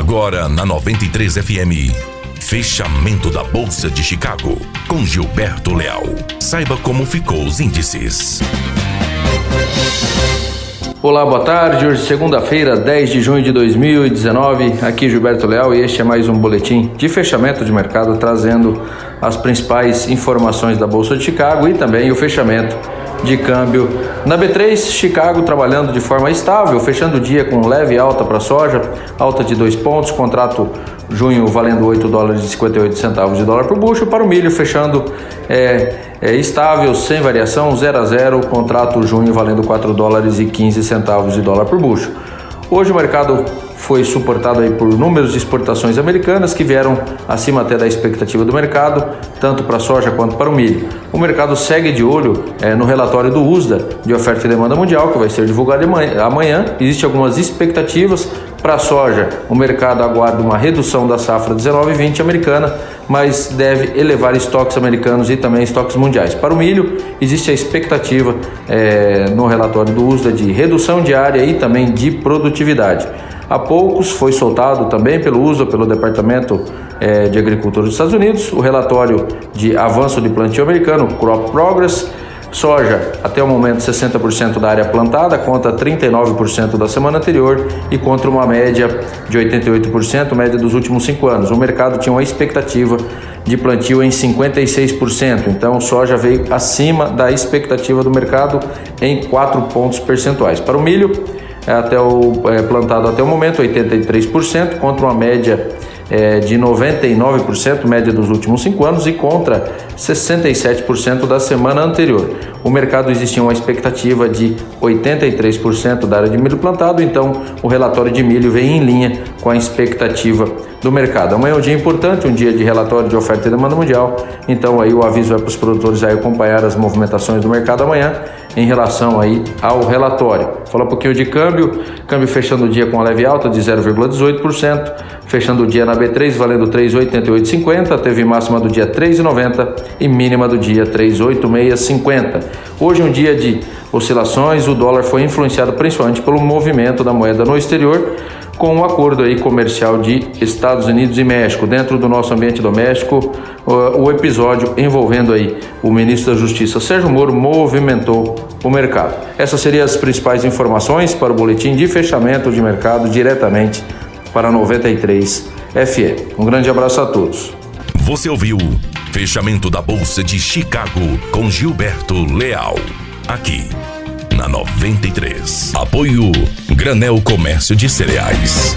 Agora na 93 FM. Fechamento da Bolsa de Chicago com Gilberto Leal. Saiba como ficou os índices. Olá, boa tarde. Hoje, segunda-feira, 10 de junho de 2019. Aqui Gilberto Leal e este é mais um boletim de fechamento de mercado trazendo as principais informações da Bolsa de Chicago e também o fechamento de câmbio. Na B3, Chicago trabalhando de forma estável, fechando o dia com leve alta para soja, alta de 2 pontos, contrato junho valendo 8 dólares e 58 centavos de dólar por bushel, para o milho fechando é, é, estável, sem variação, 0 a 0, contrato junho valendo 4 dólares e 15 centavos de dólar por bushel. Hoje o mercado foi suportado aí por números de exportações americanas que vieram acima até da expectativa do mercado, tanto para a soja quanto para o milho. O mercado segue de olho é, no relatório do USDA de oferta e demanda mundial, que vai ser divulgado amanhã. Existem algumas expectativas para a soja. O mercado aguarda uma redução da safra 19 e 20 americana, mas deve elevar estoques americanos e também estoques mundiais. Para o milho, existe a expectativa é, no relatório do USDA de redução diária e também de produtividade. Há poucos foi soltado também pelo uso pelo Departamento eh, de Agricultura dos Estados Unidos o relatório de avanço de plantio americano, Crop Progress. Soja, até o momento 60% da área plantada, conta 39% da semana anterior e contra uma média de 88%, média dos últimos cinco anos. O mercado tinha uma expectativa de plantio em 56%, então soja veio acima da expectativa do mercado em 4 pontos percentuais. Para o milho, até o é, plantado até o momento 83% contra uma média é, de 99%, média dos últimos cinco anos, e contra 67% da semana anterior. O mercado existia uma expectativa de 83% da área de milho plantado, então o relatório de milho vem em linha com a expectativa do mercado. Amanhã é um dia importante, um dia de relatório de oferta e demanda mundial, então aí o aviso é para os produtores aí acompanhar as movimentações do mercado amanhã em relação aí ao relatório. Falar um pouquinho de câmbio, câmbio fechando o dia com uma leve alta de 0,18%, fechando o dia na B3 valendo 3,8850, teve máxima do dia 3,90 e mínima do dia 3,8650. Hoje é um dia de oscilações, o dólar foi influenciado principalmente pelo movimento da moeda no exterior, com um acordo aí comercial de Estados Unidos e México. Dentro do nosso ambiente doméstico, o episódio envolvendo aí o ministro da Justiça Sérgio Moro movimentou o mercado. Essas seriam as principais informações para o boletim de fechamento de mercado diretamente para 93 FM. Um grande abraço a todos. Você ouviu Fechamento da Bolsa de Chicago com Gilberto Leal. Aqui na 93. Apoio Granel Comércio de Cereais.